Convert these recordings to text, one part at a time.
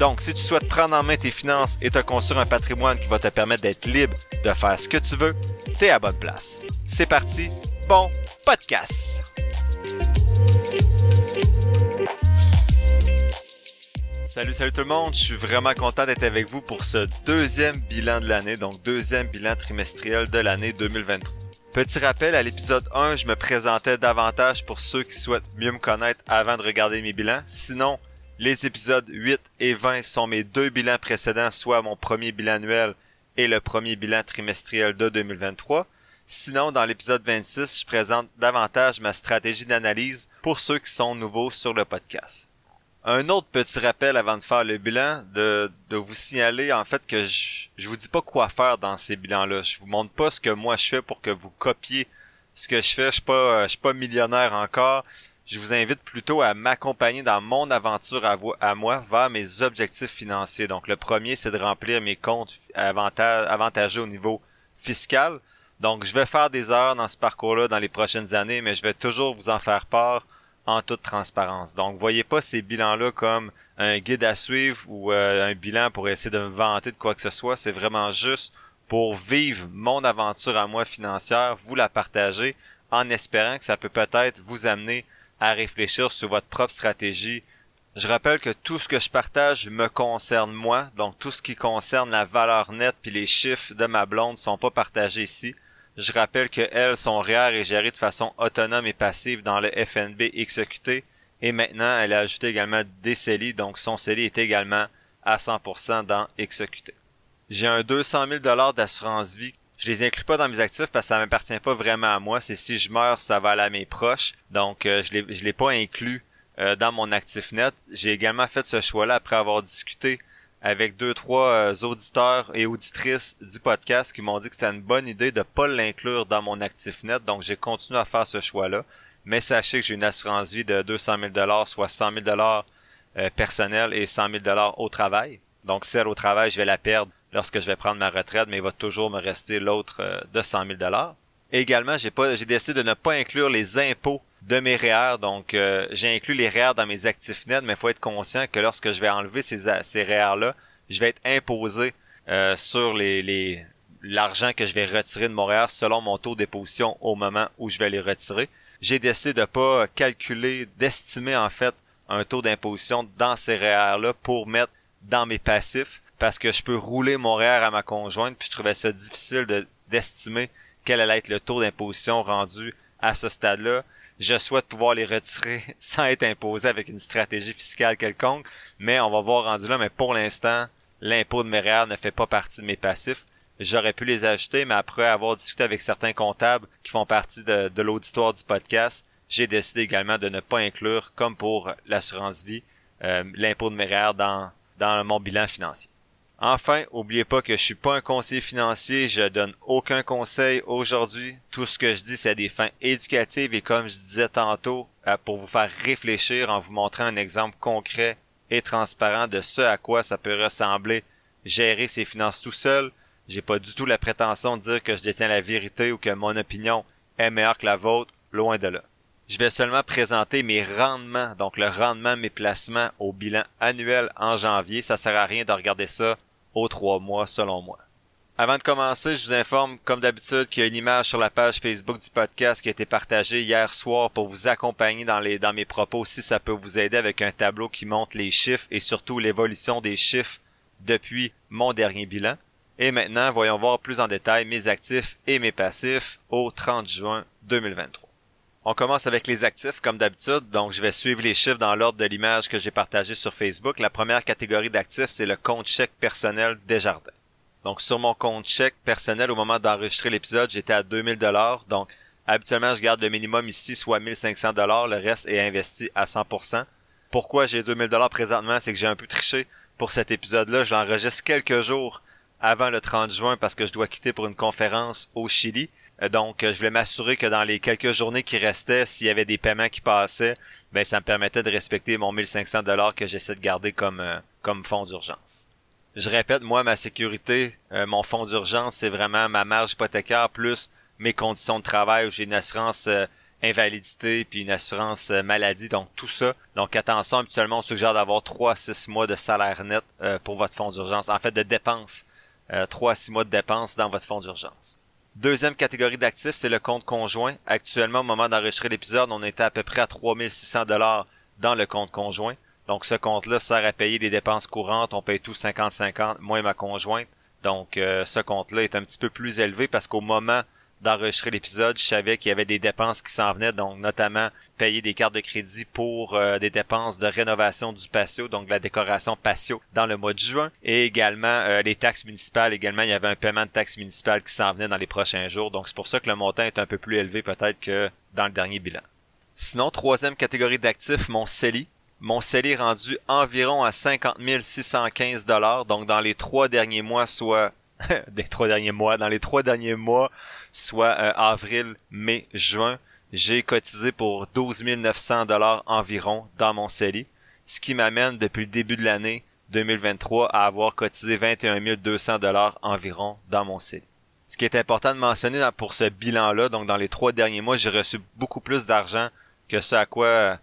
Donc, si tu souhaites prendre en main tes finances et te construire un patrimoine qui va te permettre d'être libre de faire ce que tu veux, t'es à bonne place. C'est parti, bon podcast! Salut, salut tout le monde. Je suis vraiment content d'être avec vous pour ce deuxième bilan de l'année, donc deuxième bilan trimestriel de l'année 2023. Petit rappel, à l'épisode 1, je me présentais davantage pour ceux qui souhaitent mieux me connaître avant de regarder mes bilans. Sinon, les épisodes 8 et 20 sont mes deux bilans précédents, soit mon premier bilan annuel et le premier bilan trimestriel de 2023. Sinon, dans l'épisode 26, je présente davantage ma stratégie d'analyse pour ceux qui sont nouveaux sur le podcast. Un autre petit rappel avant de faire le bilan, de, vous signaler en fait que je, je vous dis pas quoi faire dans ces bilans-là. Je vous montre pas ce que moi je fais pour que vous copiez ce que je fais. Je suis je suis pas millionnaire encore. Je vous invite plutôt à m'accompagner dans mon aventure à, à, moi vers mes objectifs financiers. Donc le premier, c'est de remplir mes comptes avantageux au niveau fiscal. Donc je vais faire des heures dans ce parcours-là dans les prochaines années, mais je vais toujours vous en faire part en toute transparence. Donc, voyez pas ces bilans-là comme un guide à suivre ou euh, un bilan pour essayer de me vanter de quoi que ce soit. C'est vraiment juste pour vivre mon aventure à moi financière, vous la partager en espérant que ça peut peut-être vous amener à réfléchir sur votre propre stratégie. Je rappelle que tout ce que je partage me concerne moi, donc tout ce qui concerne la valeur nette puis les chiffres de ma blonde sont pas partagés ici. Je rappelle que elles sont REER et gérées de façon autonome et passive dans le FNB XEQT. Et maintenant, elle a ajouté également des CELI, donc son CELI est également à 100% dans XEQT. J'ai un 200 000 d'assurance vie. Je les inclus pas dans mes actifs parce que ça m'appartient pas vraiment à moi. C'est si je meurs, ça va aller à mes proches. Donc, euh, je l'ai, je l'ai pas inclus euh, dans mon actif net. J'ai également fait ce choix-là après avoir discuté avec deux trois euh, auditeurs et auditrices du podcast qui m'ont dit que c'est une bonne idée de pas l'inclure dans mon actif net, donc j'ai continué à faire ce choix-là. Mais sachez que j'ai une assurance vie de 200 000 dollars, soit 100 000 dollars personnel et 100 000 dollars au travail. Donc celle au travail, je vais la perdre lorsque je vais prendre ma retraite, mais il va toujours me rester l'autre euh, de 100 000 dollars. Également, j'ai décidé de ne pas inclure les impôts de mes REER. Donc, euh, j'ai inclus les REER dans mes actifs nets, mais il faut être conscient que lorsque je vais enlever ces, ces REER-là, je vais être imposé euh, sur les, les l'argent que je vais retirer de mon REER selon mon taux d'imposition au moment où je vais les retirer. J'ai décidé de pas calculer, d'estimer en fait un taux d'imposition dans ces REER-là pour mettre dans mes passifs parce que je peux rouler mon REER à ma conjointe puis je trouvais ça difficile de, d'estimer quel allait être le taux d'imposition rendu à ce stade-là. Je souhaite pouvoir les retirer sans être imposé avec une stratégie fiscale quelconque, mais on va voir rendu là. Mais pour l'instant, l'impôt de mes REER ne fait pas partie de mes passifs. J'aurais pu les ajouter, mais après avoir discuté avec certains comptables qui font partie de, l'auditoire du podcast, j'ai décidé également de ne pas inclure, comme pour l'assurance vie, euh, l'impôt de mes REER dans, dans mon bilan financier. Enfin, oubliez pas que je suis pas un conseiller financier, je donne aucun conseil aujourd'hui. Tout ce que je dis, c'est des fins éducatives et comme je disais tantôt, euh, pour vous faire réfléchir en vous montrant un exemple concret et transparent de ce à quoi ça peut ressembler gérer ses finances tout seul. J'ai pas du tout la prétention de dire que je détiens la vérité ou que mon opinion est meilleure que la vôtre, loin de là. Je vais seulement présenter mes rendements, donc le rendement de mes placements au bilan annuel en janvier. Ça sert à rien de regarder ça aux trois mois selon moi. Avant de commencer, je vous informe, comme d'habitude, qu'il y a une image sur la page Facebook du podcast qui a été partagée hier soir pour vous accompagner dans, les, dans mes propos si ça peut vous aider avec un tableau qui montre les chiffres et surtout l'évolution des chiffres depuis mon dernier bilan. Et maintenant, voyons voir plus en détail mes actifs et mes passifs au 30 juin 2023. On commence avec les actifs comme d'habitude, donc je vais suivre les chiffres dans l'ordre de l'image que j'ai partagée sur Facebook. La première catégorie d'actifs, c'est le compte chèque personnel Desjardins. Donc sur mon compte chèque personnel au moment d'enregistrer l'épisode, j'étais à 2000 dollars. Donc habituellement, je garde le minimum ici, soit 1500 dollars. Le reste est investi à 100%. Pourquoi j'ai 2000 dollars présentement, c'est que j'ai un peu triché pour cet épisode-là. Je l'enregistre quelques jours avant le 30 juin parce que je dois quitter pour une conférence au Chili. Euh, donc, je voulais m'assurer que dans les quelques journées qui restaient, s'il y avait des paiements qui passaient, ben ça me permettait de respecter mon 1500 dollars que j'essaie de garder comme comme fonds d'urgence. Je répète, moi, ma sécurité, mon fonds d'urgence, c'est vraiment ma marge hypothécaire plus mes conditions de travail où j'ai une assurance invalidité puis une assurance euh, maladie, donc tout ça. Donc attention, habituellement on suggère d'avoir 3 à 6 mois de salaire net euh, pour votre fonds d'urgence, en fait de dépenses, euh, 3 à 6 mois de dépenses dans votre fonds d'urgence. Deuxième catégorie d'actifs, c'est le compte conjoint. Actuellement, au moment d'enregistrer l'épisode, on était à peu près à 3600 dollars dans le compte conjoint. Donc ce compte-là sert à payer les dépenses courantes, on paye tout 50-50, moi et ma conjointe. Donc euh, ce compte-là est un petit peu plus élevé parce qu'au moment d'enregistrer l'épisode, je savais qu'il y avait des dépenses qui s'en venaient, donc notamment payer des cartes de crédit pour euh, des dépenses de rénovation du patio, donc la décoration patio dans le mois de juin, et également euh, les taxes municipales. Également, il y avait un paiement de taxes municipales qui s'en venait dans les prochains jours, donc c'est pour ça que le montant est un peu plus élevé peut-être que dans le dernier bilan. Sinon, troisième catégorie d'actifs, mon CELI. Mon CELI rendu environ à 50 615 dollars, donc dans les trois derniers mois, soit des trois derniers mois, dans les trois derniers mois, soit euh, avril, mai, juin, j'ai cotisé pour 12 900 dollars environ dans mon CELI, ce qui m'amène depuis le début de l'année 2023 à avoir cotisé 21 200 dollars environ dans mon CELI. Ce qui est important de mentionner pour ce bilan-là, donc dans les trois derniers mois, j'ai reçu beaucoup plus d'argent que ce à quoi euh,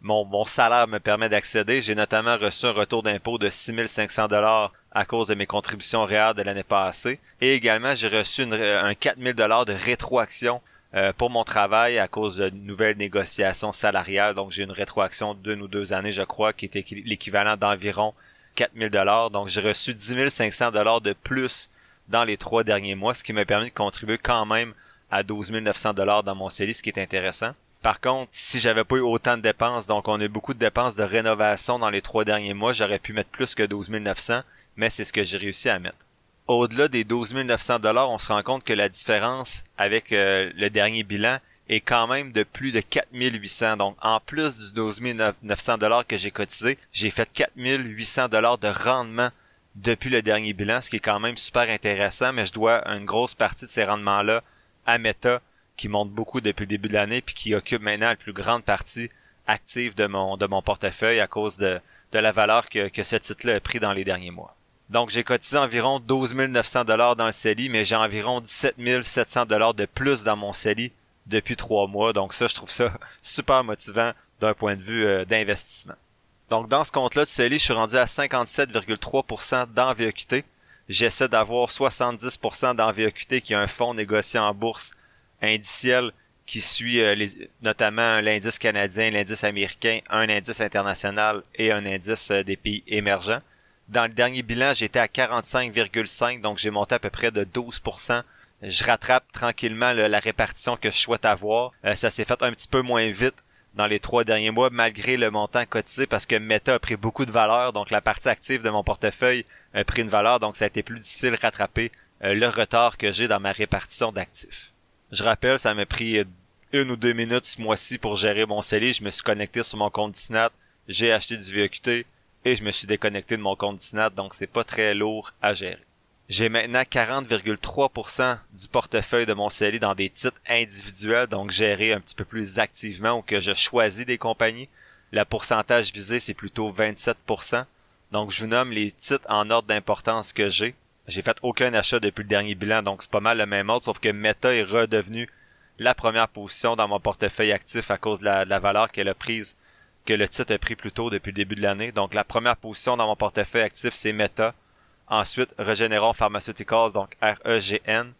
mon, mon salaire me permet d'accéder. J'ai notamment reçu un retour d'impôt de 6500 dollars à cause de mes contributions réelles de l'année passée. Et également, j'ai reçu une, un 4000 dollars de rétroaction euh, pour mon travail à cause de nouvelles négociations salariales. Donc, j'ai une rétroaction d'une ou deux années, je crois, qui était l'équivalent d'environ 4000 dollars. Donc, j'ai reçu 10 500 dollars de plus dans les trois derniers mois, ce qui m'a permis de contribuer quand même à 12 900 dollars dans mon CELI, ce qui est intéressant. Par contre, si j'avais pas eu autant de dépenses, donc on a eu beaucoup de dépenses de rénovation dans les trois derniers mois, j'aurais pu mettre plus que 12 900 mais c'est ce que j'ai réussi à mettre. Au-delà des 12 900 dollars, on se rend compte que la différence avec euh, le dernier bilan est quand même de plus de 4800. Donc, en plus du 12 900 dollars que j'ai cotisé, j'ai fait 4800 dollars de rendement depuis le dernier bilan, ce qui est quand même super intéressant, mais je dois une grosse partie de ces rendements-là à Meta, qui monte beaucoup depuis le début de l'année, puis qui occupe maintenant la plus grande partie active de mon, de mon portefeuille à cause de, de la valeur que, que ce titre-là a pris dans les derniers mois. Donc j'ai cotisé environ 12 900 dollars dans le CELI, mais j'ai environ 17 700 dollars de plus dans mon CELI depuis trois mois. Donc ça, je trouve ça super motivant d'un point de vue euh, d'investissement. Donc dans ce compte-là de CELI, je suis rendu à 57,3% dans VEQT. J'essaie d'avoir 70% dans VEQT qui est un fonds négocié en bourse indiciel qui suit euh, notamment l'indice canadien, l'indice américain, un indice international et un indice euh, des pays émergents. Dans le dernier bilan, j'étais à 45,5, donc j'ai monté à peu près de 12%. Je rattrape tranquillement la répartition que je souhaite avoir. Euh, ça s'est fait un petit peu moins vite dans les trois derniers mois, malgré le montant cotisé, parce que Meta a pris beaucoup de valeur, donc la partie active de mon portefeuille a pris une valeur, donc ça a été plus difficile de rattraper euh, le retard que j'ai dans ma répartition d'actifs. Je rappelle, ça m'a pris une ou deux minutes ce mois-ci pour gérer mon CELI. Je me suis connecté sur mon compte Disnat, j'ai acheté du VQT, et je me suis déconnecté de mon compte Disnat, donc c'est pas très lourd à gérer. J'ai maintenant 40,3% du portefeuille de mon CELI dans des titres individuels, donc gérés un petit peu plus activement ou que je choisis des compagnies. Le pourcentage visé, c'est plutôt 27%. Donc je vous nomme les titres en ordre d'importance que j'ai. J'ai fait aucun achat depuis le dernier bilan, donc c'est pas mal le même ordre, sauf que Meta est redevenu la première position dans mon portefeuille actif à cause de la, de la valeur qu'elle a prise que le titre a pris plus tôt depuis le début de l'année. Donc la première position dans mon portefeuille actif, c'est Meta. Ensuite, Regeneron Pharmaceuticals, donc REGN.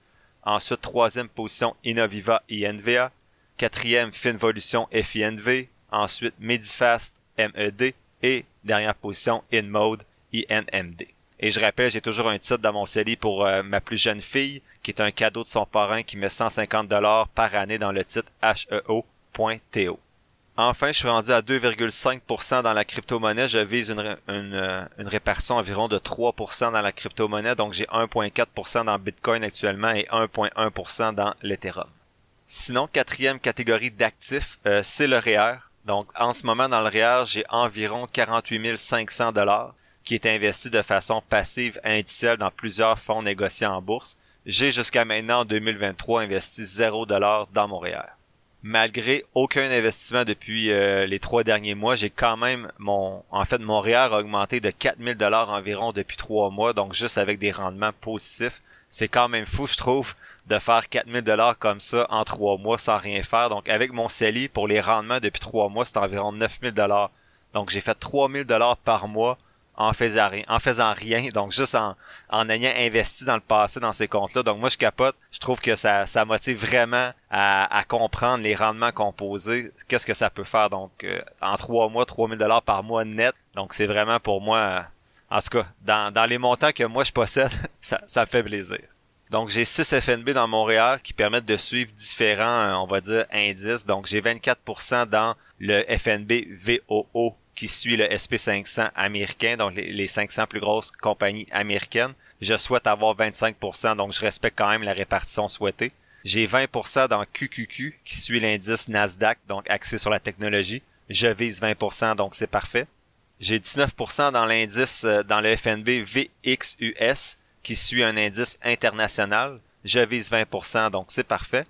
Ensuite, troisième position, Innoviva INVA. Quatrième, Finvolution FINV. Ensuite, Medifast MED. Et dernière position, InMode INMD. Et je rappelle, j'ai toujours un titre dans mon CELI pour euh, ma plus jeune fille, qui est un cadeau de son parrain qui met 150 dollars par année dans le titre HEO.TO. Enfin, je suis rendu à 2,5% dans la crypto-monnaie. Je vise une, euh, une, répartition environ de 3% dans la crypto-monnaie. Donc, j'ai 1,4% dans Bitcoin actuellement et 1,1% dans l'Ethereum. Sinon, quatrième catégorie d'actifs, euh, c'est le REER. Donc, en ce moment, dans le REER, j'ai environ 48 500 dollars. qui est investi de façon passive indicielle dans plusieurs fonds négociés en bourse. J'ai jusqu'à maintenant en 2023 investi 0$ dans mon REER. Malgré aucun investissement depuis euh, les trois derniers mois, j'ai quand même mon en fait mon REER a augmenté de 4000 dollars environ depuis trois mois, donc juste avec des rendements positifs. C'est quand même fou, je trouve, de faire 4000 dollars comme ça en trois mois sans rien faire. Donc avec mon CELI, pour les rendements depuis trois mois, c'est environ 9000 dollars. Donc j'ai fait 3000 dollars par mois en faisant rien, donc juste en, en ayant investi dans le passé dans ces comptes-là. Donc moi je capote, je trouve que ça, ça motive vraiment à, comprendre les rendements composés, qu'est-ce que ça peut faire. Donc euh, en trois mois, 3000 dollars par mois net. Donc c'est vraiment pour moi, en tout cas, dans, dans les montants que moi je possède, ça, ça me fait plaisir. Donc j'ai 6 FNB dans Montréal qui permettent de suivre différents, euh, on va dire, indices. Donc j'ai 24% dans le FNB VOO qui suit le SP500 américain, donc les, 500 plus grosses compagnies américaines. Je souhaite avoir 25%, donc je respecte quand même la répartition souhaitée. J'ai 20% dans QQQ, qui suit l'indice Nasdaq, donc axé sur la technologie. Je vise 20%, donc c'est parfait. J'ai 19% dans l'indice, euh, dans le FNB VXUS, qui suit un indice international. Je vise 20%, donc c'est parfait.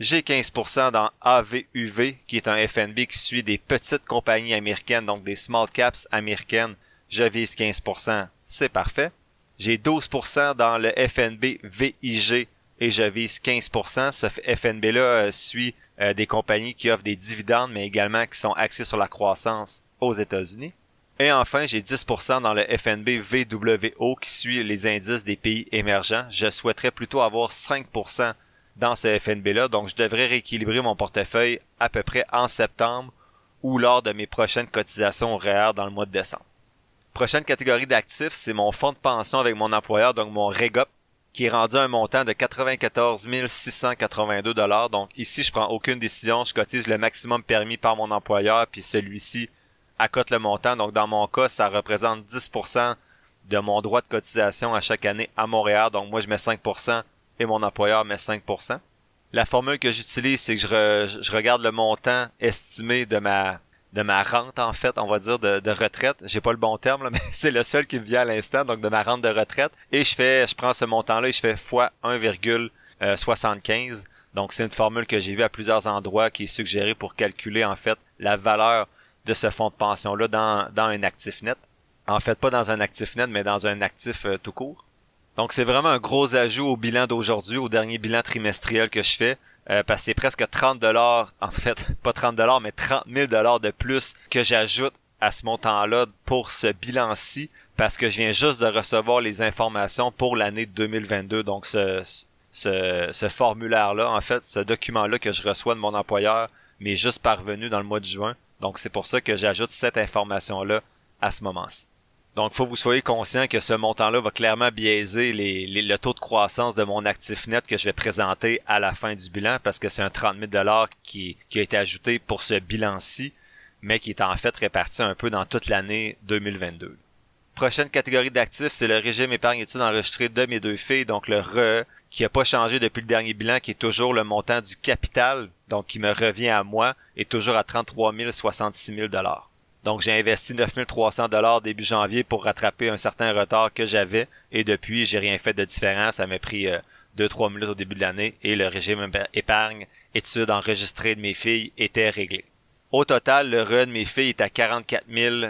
J'ai 15% dans AVUV, qui est un FNB qui suit des petites compagnies américaines, donc des small caps américaines. Je vise 15%, c'est parfait. J'ai 12% dans le FNB VIG et je vise 15%. Ce FNB-là euh, suit euh, des compagnies qui offrent des dividendes, mais également qui sont axées sur la croissance aux États-Unis. Et enfin, j'ai 10% dans le FNB VWO qui suit les indices des pays émergents. Je souhaiterais plutôt avoir 5% dans ce FNB-là. Donc, je devrais rééquilibrer mon portefeuille à peu près en septembre ou lors de mes prochaines cotisations REER dans le mois de décembre. Prochaine catégorie d'actifs, c'est mon fonds de pension avec mon employeur, donc mon REGOP, qui est rendu un montant de 94 682 dollars. Donc ici, je prends aucune décision, je cotise le maximum permis par mon employeur, puis celui-ci accote le montant. Donc dans mon cas, ça représente 10% de mon droit de cotisation à chaque année à Montréal. Donc moi, je mets 5% et mon employeur met 5%. La formule que j'utilise, c'est que je, je, regarde le montant estimé de ma de ma rente en fait, on va dire de, de retraite. J'ai pas le bon terme là, mais c'est le seul qui me vient à l'instant, donc de ma rente de retraite. Et je fais, je prends ce montant-là et je fais fois 1,75. Donc c'est une formule que j'ai vue à plusieurs endroits qui est suggérée pour calculer en fait la valeur de ce fonds de pension-là dans, dans un actif net. En fait, pas dans un actif net, mais dans un actif euh, tout court. Donc c'est vraiment un gros ajout au bilan d'aujourd'hui, au dernier bilan trimestriel que je fais. Euh, parce que c'est presque 30 dollars, en fait pas 30 dollars, mais 30 000 dollars de plus que j'ajoute à ce montant-là pour ce bilan-ci, parce que je viens juste de recevoir les informations pour l'année 2022. Donc ce, ce, ce formulaire-là, en fait, ce document-là que je reçois de mon employeur, m'est juste parvenu dans le mois de juin. Donc c'est pour ça que j'ajoute cette information-là à ce moment-ci. Donc, faut que vous soyez conscient que ce montant-là va clairement biaiser le taux de croissance de mon actif net que je vais présenter à la fin du bilan parce que c'est un 30 000 qui, qui a été ajouté pour ce bilan-ci, mais qui est en fait réparti un peu dans toute l'année 2022. Prochaine catégorie d'actifs, c'est le régime épargne études enregistré de mes deux filles, donc le RE, qui a pas changé depuis le dernier bilan, qui est toujours le montant du capital, donc qui me revient à moi, et toujours à 33 066 000 donc j'ai investi 9300 dollars début janvier pour rattraper un certain retard que j'avais et depuis j'ai rien fait de différent. Ça m'a pris 2-3 euh, minutes au début de l'année et le régime épargne études enregistrées de mes filles était réglé. Au total, le RE de mes filles est à 44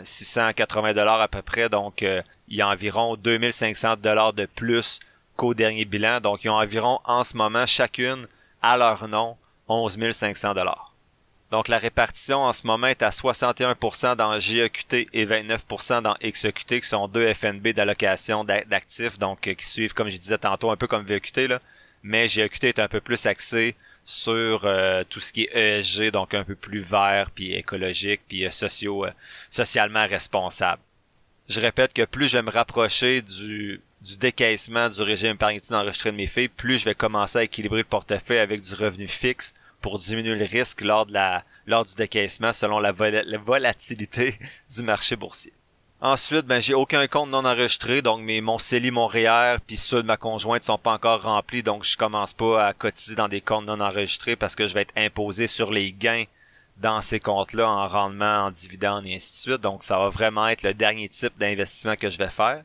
680 dollars à peu près, donc euh, il y a environ 2500 dollars de plus qu'au dernier bilan. Donc ils ont environ en ce moment chacune à leur nom 11 500 dollars. Donc la répartition en ce moment est à 61% dans GEQT et 29% dans XEQT, qui sont deux FNB d'allocation d'actifs, donc euh, qui suivent, comme je disais tantôt, un peu comme VEQT, mais GEQT est un peu plus axé sur euh, tout ce qui est ESG, donc un peu plus vert, puis écologique, puis euh, socio, socialement responsable. Je répète que plus je vais me rapprocher du, du décaissement du régime épargne enregistré de mes filles, plus je vais commencer à équilibrer le portefeuille avec du revenu fixe pour diminuer le risque lors de la lors du décaissement selon la, volatilité du marché boursier. Ensuite, ben j'ai aucun compte non enregistré, donc mes mon CELI, mon REER, puis ceux de ma conjointe sont pas encore remplis, donc je commence pas à cotiser dans des comptes non enregistrés parce que je vais être imposé sur les gains dans ces comptes-là en rendement, en dividendes et ainsi de suite. Donc, ça va vraiment être le dernier type d'investissement que je vais faire.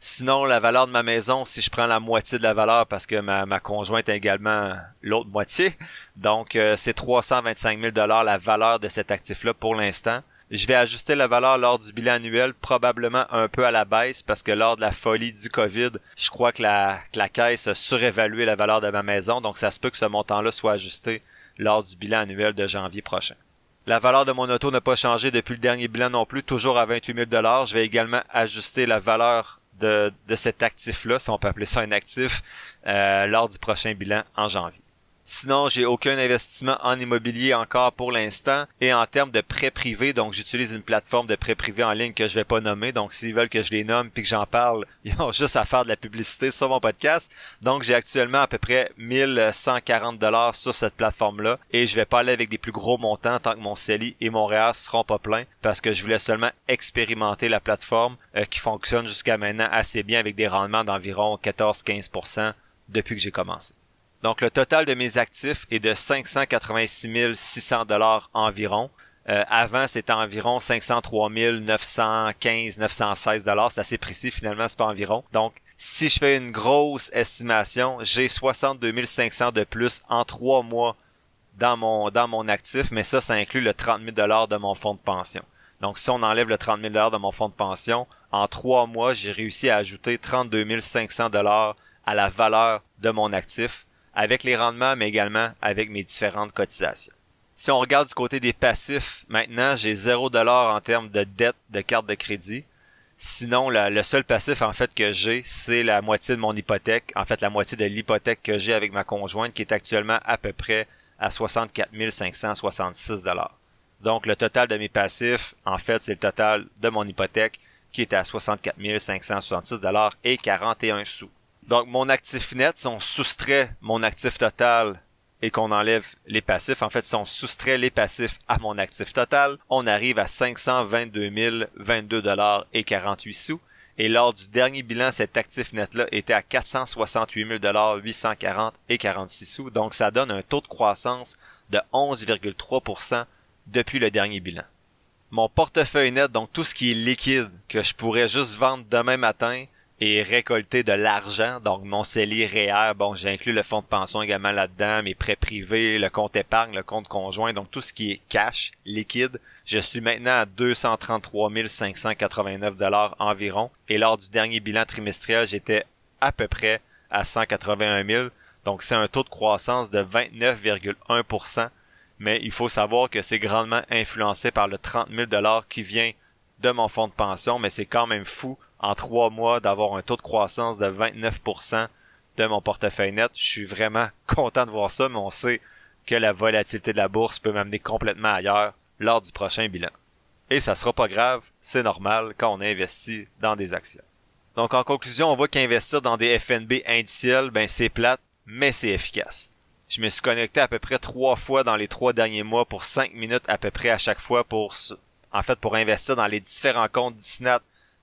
Sinon, la valeur de ma maison, si je prends la moitié de la valeur parce que ma, ma conjointe a également l'autre moitié, donc euh, c'est 325 000 dollars la valeur de cet actif-là pour l'instant. Je vais ajuster la valeur lors du bilan annuel, probablement un peu à la baisse parce que lors de la folie du COVID, je crois que la, que la caisse a surévalué la valeur de ma maison, donc ça se peut que ce montant-là soit ajusté lors du bilan annuel de janvier prochain. La valeur de mon auto n'a pas changé depuis le dernier bilan non plus, toujours à 28 000 Je vais également ajuster la valeur de, de cet actif-là, si on peut appeler ça un actif, euh, lors du prochain bilan en janvier. Sinon, j'ai aucun investissement en immobilier encore pour l'instant. Et en termes de prêts privés, donc j'utilise une plateforme de prêts privés en ligne que je vais pas nommer. Donc s'ils veulent que je les nomme puis que j'en parle, ils ont juste à faire de la publicité sur mon podcast. Donc j'ai actuellement à peu près 1140 dollars sur cette plateforme-là. Et je vais pas aller avec des plus gros montants tant que mon CELI et mon REER seront pas pleins parce que je voulais seulement expérimenter la plateforme euh, qui fonctionne jusqu'à maintenant assez bien avec des rendements d'environ 14-15% depuis que j'ai commencé. Donc le total de mes actifs est de 586 600 dollars environ. Euh, avant, c'était environ 503 915, 916 dollars. C'est assez précis finalement, c'est pas environ. Donc, si je fais une grosse estimation, j'ai 62 500 de plus en trois mois dans mon dans mon actif, mais ça, ça inclut le 30 000 dollars de mon fonds de pension. Donc, si on enlève le 30 000 dollars de mon fonds de pension, en trois mois, j'ai réussi à ajouter 32 500 dollars à la valeur de mon actif avec les rendements, mais également avec mes différentes cotisations. Si on regarde du côté des passifs, maintenant, j'ai 0 dollar en termes de dette de carte de crédit. Sinon, le seul passif en fait que j'ai, c'est la moitié de mon hypothèque, en fait la moitié de l'hypothèque que j'ai avec ma conjointe, qui est actuellement à peu près à 64 566 dollars. Donc le total de mes passifs, en fait, c'est le total de mon hypothèque qui est à 64 566 dollars et 41 sous. Donc, mon actif net, si on soustrait mon actif total et qu'on enlève les passifs, en fait, si on soustrait les passifs à mon actif total, on arrive à 522 022 dollars et 48 sous. Et lors du dernier bilan, cet actif net-là était à 468 000 dollars 840 et 46 sous. Donc, ça donne un taux de croissance de 11,3% depuis le dernier bilan. Mon portefeuille net, donc tout ce qui est liquide, que je pourrais juste vendre demain matin, et récolter de l'argent. Donc mon CELI REER, bon, j'ai inclus le fonds de pension également là-dedans, mes prêts privés, le compte épargne, le compte conjoint, donc tout ce qui est cash, liquide. Je suis maintenant à 233 589 dollars environ. Et lors du dernier bilan trimestriel, j'étais à peu près à 181 000. Donc c'est un taux de croissance de 29,1%. Mais il faut savoir que c'est grandement influencé par le 30 000 dollars qui vient de mon fonds de pension, mais c'est quand même fou en trois mois d'avoir un taux de croissance de 29% de mon portefeuille net. Je suis vraiment content de voir ça, mais on sait que la volatilité de la bourse peut m'amener complètement ailleurs lors du prochain bilan. Et ça sera pas grave, c'est normal quand on investit dans des actions. Donc en conclusion, on voit qu'investir dans des FNB indiciels, ben c'est plate, mais c'est efficace. Je me suis connecté à peu près trois fois dans les trois derniers mois pour cinq minutes à peu près à chaque fois pour, en fait, pour investir dans les différents comptes Disney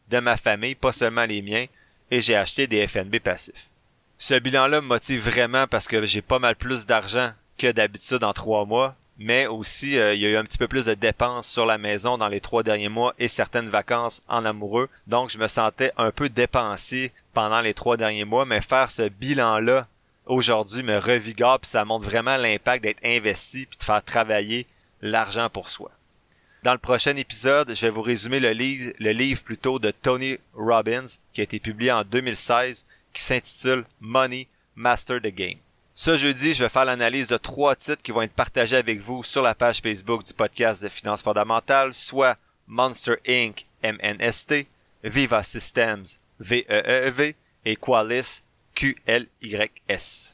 de ma famille, pas seulement les miens, et j'ai acheté des FNB passifs. Ce bilan-là me motive vraiment parce que j'ai pas mal plus d'argent que d'habitude en trois mois, mais aussi euh, il y a eu un petit peu plus de dépenses sur la maison dans les trois derniers mois et certaines vacances en amoureux, donc je me sentais un peu dépensé pendant les trois derniers mois, mais faire ce bilan-là aujourd'hui me revigore puis ça montre vraiment l'impact d'être investi puis de faire travailler l'argent pour soi. Dans le prochain épisode, je vais vous résumer le, livre, plutôt de Tony Robbins qui a été publié en 2016 qui s'intitule Money Master the Game. Ce jeudi, je vais faire l'analyse de trois titres qui vont être partagés avec vous sur la page Facebook du podcast de finances fondamentales, soit Monster Inc. MNST, Viva Systems VEEV e et Qualis QLYS.